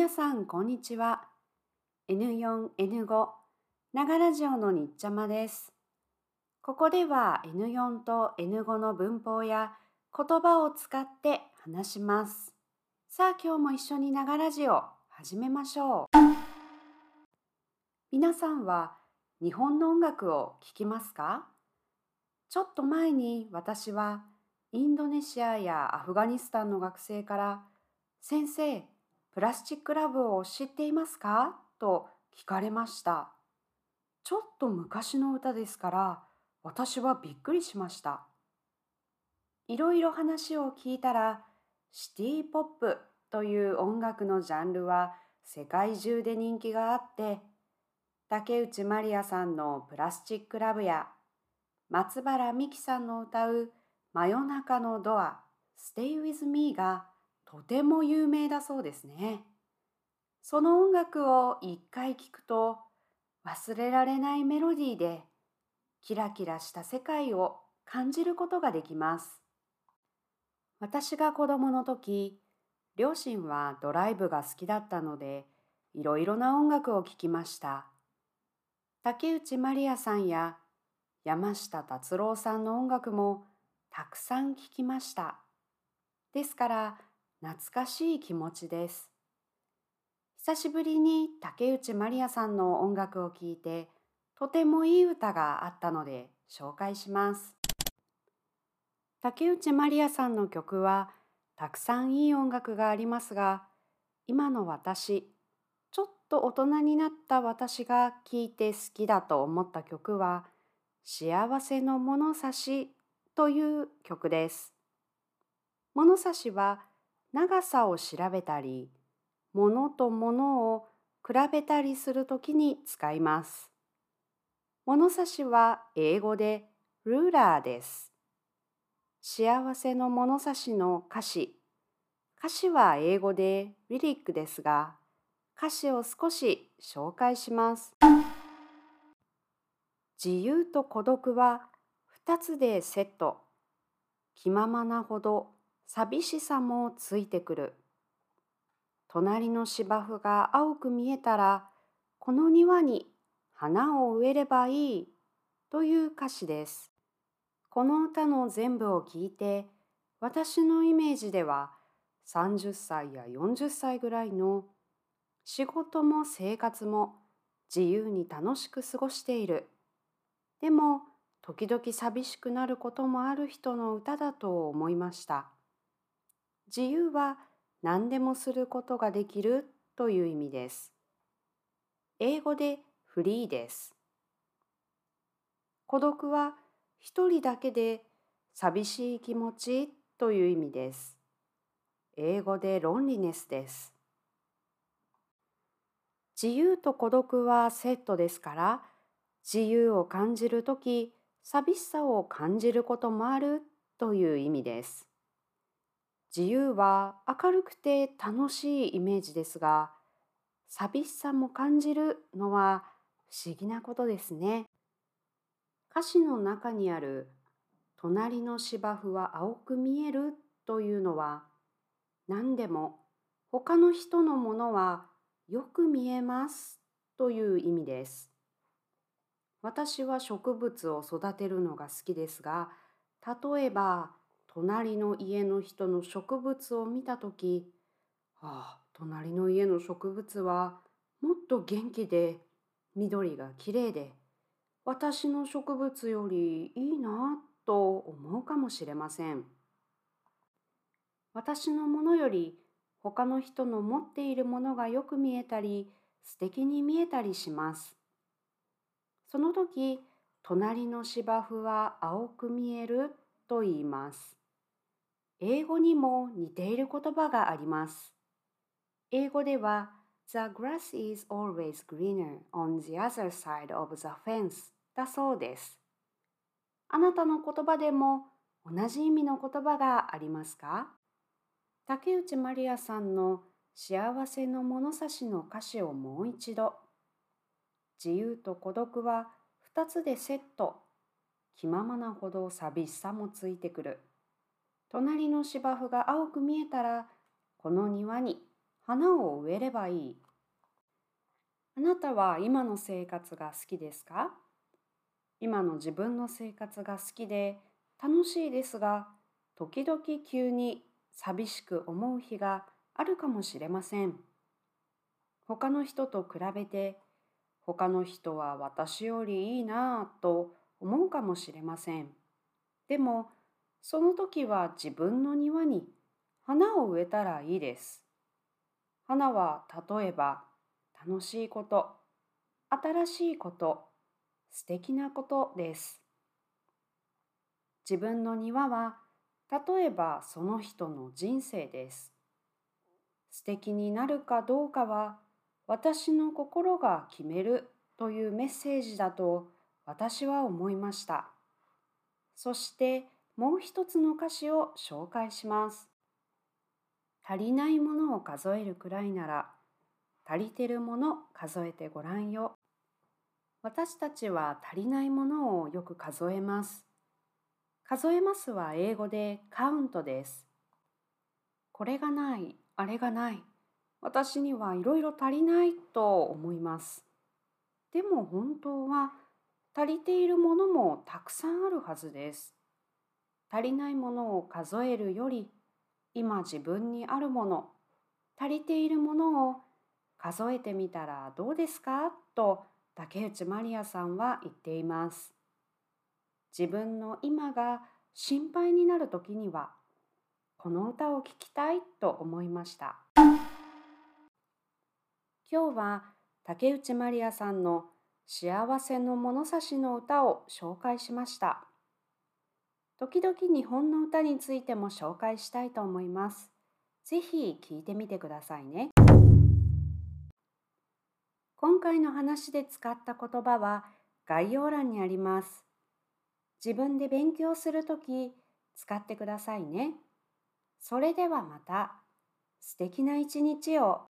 皆さん、こんにちは。N4、N5、長ラジオのにっちゃまです。ここでは N4 と N5 の文法や言葉を使って話します。さあ、今日も一緒に長ラジオ始めましょう。皆さんは日本の音楽を聴きますか？ちょっと前に私はインドネシアやアフガニスタンの学生から先生、プラスチックラブを知っていますか？と聞かれました。ちょっと昔の歌ですから私はびっくりしました。いろいろ話を聞いたらシティポップという音楽のジャンルは世界中で人気があって竹内まりやさんのプラスチックラブや松原美樹さんの歌う真夜中のドア Stay with me がとても有名だそうですね。その音楽を一回聴くと忘れられないメロディーでキラキラした世界を感じることができます。私が子供の時、両親はドライブが好きだったのでいろいろな音楽を聴きました。竹内まりやさんや山下達郎さんの音楽もたくさん聴きました。ですから懐かしい気持ちです。久しぶりに竹内まりやさんの音楽を聴いてとてもいい歌があったので紹介します。竹内まりやさんの曲はたくさんいい音楽がありますが今の私ちょっと大人になった私が聴いて好きだと思った曲は「幸せの物差し」という曲です。物差しは長さを調べたり物と物を比べたりするときに使います。物差しは英語でルーラーです。幸せの物差しの歌詞。歌詞は英語でリリックですが、歌詞を少し紹介します。自由と孤独は二つでセット。気ままなほど寂しさもついてくる。隣の芝生が青く見えたら、この庭に花を植えればいいという歌詞です。この歌の全部を聞いて、私のイメージでは30歳や40歳ぐらいの仕事も生活も自由に楽しく過ごしている。でも、時々寂しくなることもある人の歌だと思いました。自由は何でもすることができるという意味です。英語でフリーです。孤独は一人だけで寂しい気持ちという意味です。英語でロンリネスです。自由と孤独はセットですから、自由を感じるとき、寂しさを感じることもあるという意味です。自由は明るくて楽しいイメージですが、寂しさも感じるのは不思議なことですね。歌詞の中にある「隣の芝生は青く見える」というのは何でも他の人のものはよく見えますという意味です。私は植物を育てるのが好きですが例えば隣の家の人の植物を見た時ああ隣の家の植物はもっと元気で緑がきれいで私の植物よりいいなと思うかもしれません。私のものより他の人の持っているものがよく見えたり素敵に見えたりします。その時、隣の芝生は青く見えると言います。英語にも似ている言葉があります。英語では The grass is always greener on the other side of the fence だそうです。あなたの言葉でも同じ意味の言葉がありますか？竹内まりやさんの幸せの物差しの歌詞をもう一度。自由と孤独は二つでセット。気ままなほど寂しさもついてくる。隣の芝生が青く見えたら、この庭に花を植えればいい。あなたは今の生活が好きですか？今の自分の生活が好きで楽しいですが、時々急に寂しく思う日があるかもしれません。他の人と比べて、他の人は私よりいいなぁと思うかもしれません。でも、その時は自分の庭に花を植えたらいいです。花は例えば楽しいこと、新しいこと、素敵なことです。自分の庭は例えばその人の人生です。素敵になるかどうかは私の心が決めるというメッセージだと私は思いました。そしてもう一つの歌詞を紹介します。足りないものを数えるくらいなら足りてるもの数えてごらんよ。私たちは足りないものをよく数えます。数えますは英語でカウントです。これがない、あれがない。私にはいろいろ足りないと思います。でも本当は足りているものもたくさんあるはずです。足りないものを数えるより今自分にあるもの足りているものを数えてみたらどうですか？と竹内まりやさんは言っています。自分の今が心配になる時にはこの歌を聴きたいと思いました。今日は竹内まりやさんの幸せの物差しの歌を紹介しました。時々日本の歌についても紹介したいと思います。ぜひ聴いてみてくださいね。今回の話で使った言葉は概要欄にあります。自分で勉強するとき使ってくださいね。それではまた。素敵な一日を。